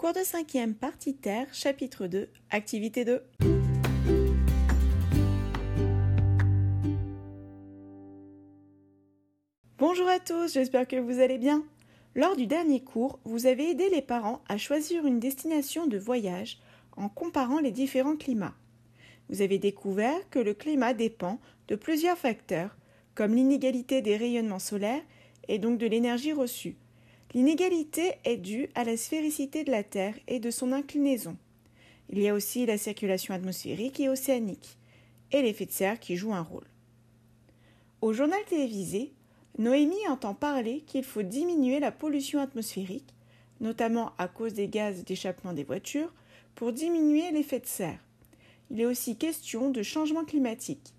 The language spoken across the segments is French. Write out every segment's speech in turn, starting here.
Cours de 5e, partie terre, chapitre 2, activité 2. Bonjour à tous, j'espère que vous allez bien. Lors du dernier cours, vous avez aidé les parents à choisir une destination de voyage en comparant les différents climats. Vous avez découvert que le climat dépend de plusieurs facteurs, comme l'inégalité des rayonnements solaires et donc de l'énergie reçue. L'inégalité est due à la sphéricité de la Terre et de son inclinaison. Il y a aussi la circulation atmosphérique et océanique, et l'effet de serre qui joue un rôle. Au journal télévisé, Noémie entend parler qu'il faut diminuer la pollution atmosphérique, notamment à cause des gaz d'échappement des voitures, pour diminuer l'effet de serre. Il est aussi question de changement climatique.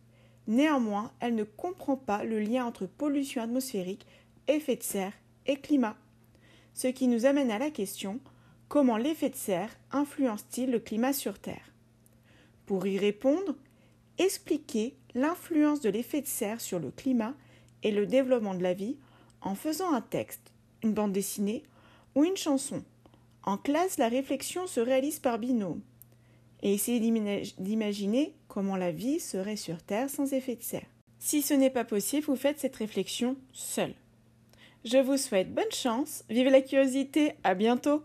Néanmoins, elle ne comprend pas le lien entre pollution atmosphérique, effet de serre et climat. Ce qui nous amène à la question comment l'effet de serre influence-t-il le climat sur Terre? Pour y répondre, expliquez l'influence de l'effet de serre sur le climat et le développement de la vie en faisant un texte, une bande dessinée ou une chanson. En classe, la réflexion se réalise par binôme. Et essayez d'imaginer comment la vie serait sur Terre sans effet de serre. Si ce n'est pas possible, vous faites cette réflexion seul. Je vous souhaite bonne chance, vive la curiosité, à bientôt